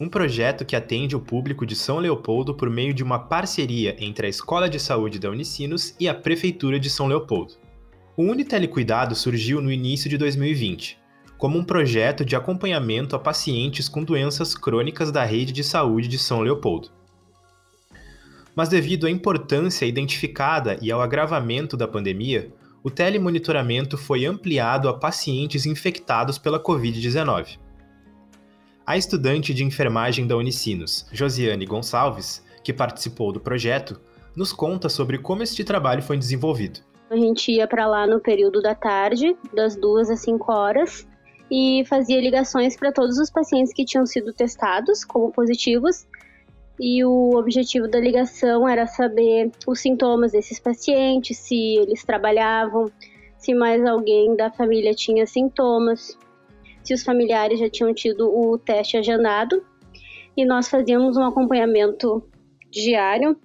um projeto que atende o público de São Leopoldo por meio de uma parceria entre a Escola de Saúde da Unicinos e a Prefeitura de São Leopoldo. O Unitelecuidado surgiu no início de 2020, como um projeto de acompanhamento a pacientes com doenças crônicas da rede de saúde de São Leopoldo. Mas devido à importância identificada e ao agravamento da pandemia, o telemonitoramento foi ampliado a pacientes infectados pela Covid-19. A estudante de enfermagem da Unicinos, Josiane Gonçalves, que participou do projeto, nos conta sobre como este trabalho foi desenvolvido. A gente ia para lá no período da tarde, das duas às 5 horas, e fazia ligações para todos os pacientes que tinham sido testados como positivos. E o objetivo da ligação era saber os sintomas desses pacientes, se eles trabalhavam, se mais alguém da família tinha sintomas, se os familiares já tinham tido o teste agendado e nós fazíamos um acompanhamento diário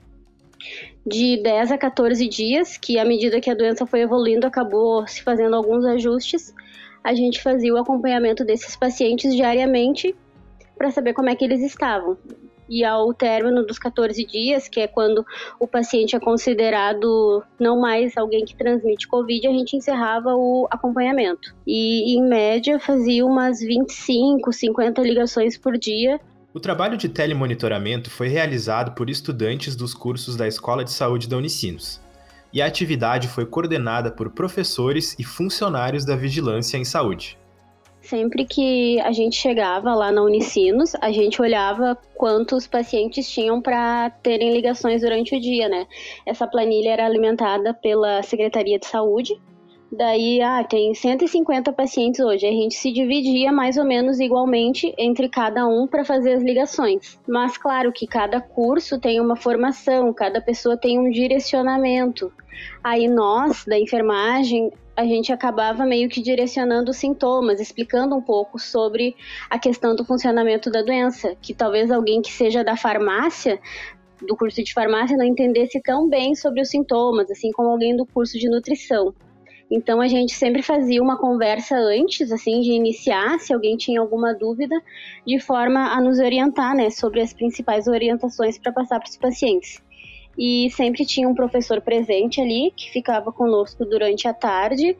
de 10 a 14 dias, que à medida que a doença foi evoluindo acabou se fazendo alguns ajustes. A gente fazia o acompanhamento desses pacientes diariamente para saber como é que eles estavam e ao término dos 14 dias, que é quando o paciente é considerado não mais alguém que transmite Covid, a gente encerrava o acompanhamento. E, em média, fazia umas 25, 50 ligações por dia. O trabalho de telemonitoramento foi realizado por estudantes dos cursos da Escola de Saúde da Unicinos. E a atividade foi coordenada por professores e funcionários da Vigilância em Saúde. Sempre que a gente chegava lá na Unicinos, a gente olhava quantos pacientes tinham para terem ligações durante o dia, né? Essa planilha era alimentada pela Secretaria de Saúde. Daí, ah, tem 150 pacientes hoje. A gente se dividia mais ou menos igualmente entre cada um para fazer as ligações. Mas claro que cada curso tem uma formação, cada pessoa tem um direcionamento. Aí nós, da enfermagem, a gente acabava meio que direcionando os sintomas, explicando um pouco sobre a questão do funcionamento da doença, que talvez alguém que seja da farmácia, do curso de farmácia, não entendesse tão bem sobre os sintomas, assim como alguém do curso de nutrição. Então a gente sempre fazia uma conversa antes, assim, de iniciar, se alguém tinha alguma dúvida, de forma a nos orientar, né, sobre as principais orientações para passar para os pacientes e sempre tinha um professor presente ali que ficava conosco durante a tarde,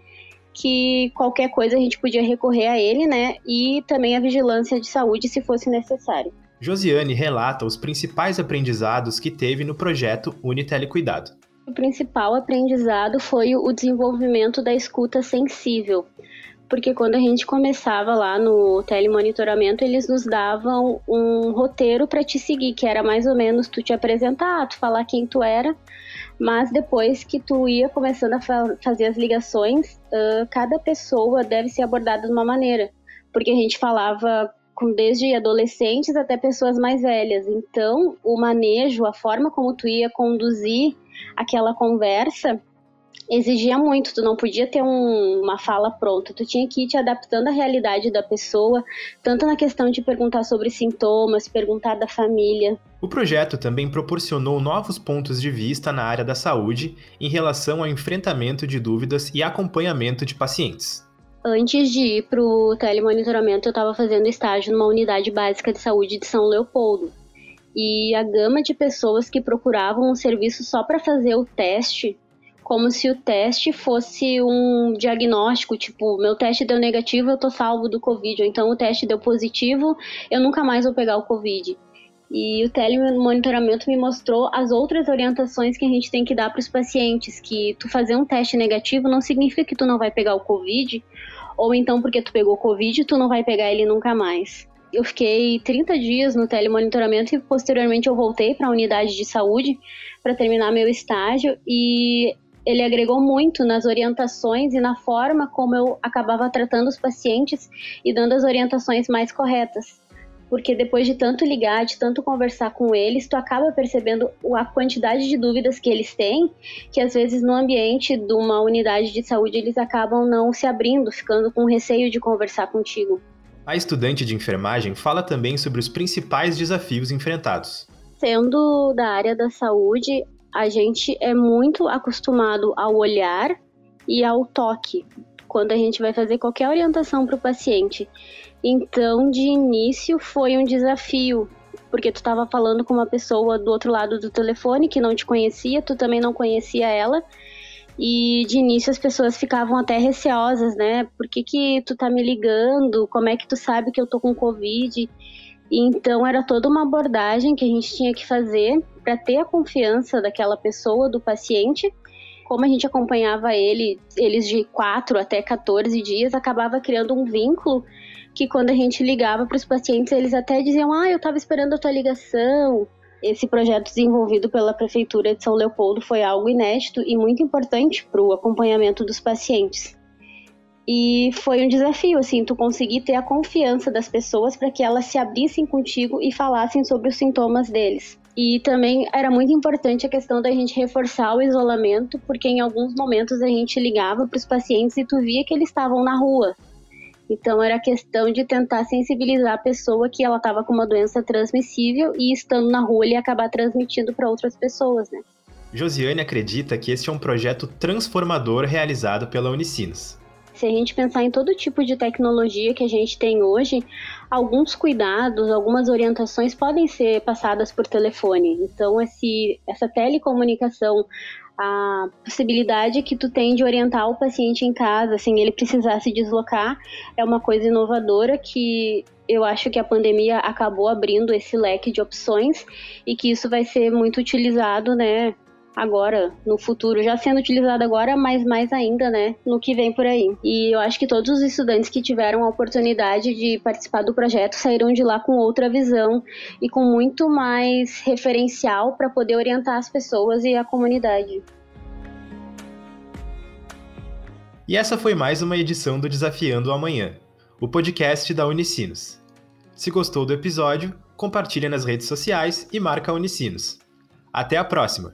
que qualquer coisa a gente podia recorrer a ele, né? E também a vigilância de saúde se fosse necessário. Josiane relata os principais aprendizados que teve no projeto Unitelecuidado. O principal aprendizado foi o desenvolvimento da escuta sensível, porque quando a gente começava lá no telemonitoramento, eles nos davam um roteiro para te seguir, que era mais ou menos tu te apresentar, tu falar quem tu era, mas depois que tu ia começando a fa fazer as ligações, uh, cada pessoa deve ser abordada de uma maneira, porque a gente falava com desde adolescentes até pessoas mais velhas. Então, o manejo, a forma como tu ia conduzir aquela conversa exigia muito, tu não podia ter um, uma fala pronta, tu tinha que ir te adaptando à realidade da pessoa, tanto na questão de perguntar sobre sintomas, perguntar da família. O projeto também proporcionou novos pontos de vista na área da saúde em relação ao enfrentamento de dúvidas e acompanhamento de pacientes. Antes de ir para o telemonitoramento, eu estava fazendo estágio numa unidade básica de saúde de São Leopoldo. E a gama de pessoas que procuravam um serviço só para fazer o teste como se o teste fosse um diagnóstico, tipo, meu teste deu negativo, eu tô salvo do Covid, ou então o teste deu positivo, eu nunca mais vou pegar o Covid. E o telemonitoramento me mostrou as outras orientações que a gente tem que dar para os pacientes, que tu fazer um teste negativo não significa que tu não vai pegar o Covid, ou então porque tu pegou Covid, tu não vai pegar ele nunca mais. Eu fiquei 30 dias no telemonitoramento e posteriormente eu voltei para a unidade de saúde para terminar meu estágio e ele agregou muito nas orientações e na forma como eu acabava tratando os pacientes e dando as orientações mais corretas. porque depois de tanto ligar, de tanto conversar com eles, tu acaba percebendo a quantidade de dúvidas que eles têm, que às vezes no ambiente de uma unidade de saúde eles acabam não se abrindo, ficando com receio de conversar contigo. A estudante de enfermagem fala também sobre os principais desafios enfrentados. Sendo da área da saúde, a gente é muito acostumado ao olhar e ao toque quando a gente vai fazer qualquer orientação para o paciente. Então, de início, foi um desafio, porque tu estava falando com uma pessoa do outro lado do telefone que não te conhecia, tu também não conhecia ela. E de início as pessoas ficavam até receosas, né? Por que, que tu tá me ligando? Como é que tu sabe que eu tô com Covid? Então era toda uma abordagem que a gente tinha que fazer para ter a confiança daquela pessoa, do paciente. Como a gente acompanhava ele, eles de 4 até 14 dias, acabava criando um vínculo que quando a gente ligava para os pacientes, eles até diziam: Ah, eu estava esperando a tua ligação. Esse projeto desenvolvido pela Prefeitura de São Leopoldo foi algo inédito e muito importante para o acompanhamento dos pacientes. E foi um desafio, assim, tu conseguir ter a confiança das pessoas para que elas se abrissem contigo e falassem sobre os sintomas deles. E também era muito importante a questão da gente reforçar o isolamento, porque em alguns momentos a gente ligava para os pacientes e tu via que eles estavam na rua, então era questão de tentar sensibilizar a pessoa que ela estava com uma doença transmissível e estando na rua ele ia acabar transmitindo para outras pessoas, né? Josiane acredita que este é um projeto transformador realizado pela Unicinos. Se a gente pensar em todo tipo de tecnologia que a gente tem hoje, alguns cuidados, algumas orientações podem ser passadas por telefone. Então, esse, essa telecomunicação a possibilidade que tu tem de orientar o paciente em casa, sem ele precisar se deslocar, é uma coisa inovadora que eu acho que a pandemia acabou abrindo esse leque de opções e que isso vai ser muito utilizado, né, agora, no futuro, já sendo utilizado agora, mas mais ainda, né, no que vem por aí. E eu acho que todos os estudantes que tiveram a oportunidade de participar do projeto saíram de lá com outra visão e com muito mais referencial para poder orientar as pessoas e a comunidade. E essa foi mais uma edição do Desafiando o Amanhã, o podcast da Unicinos. Se gostou do episódio, compartilhe nas redes sociais e marca a Unicinos. Até a próxima!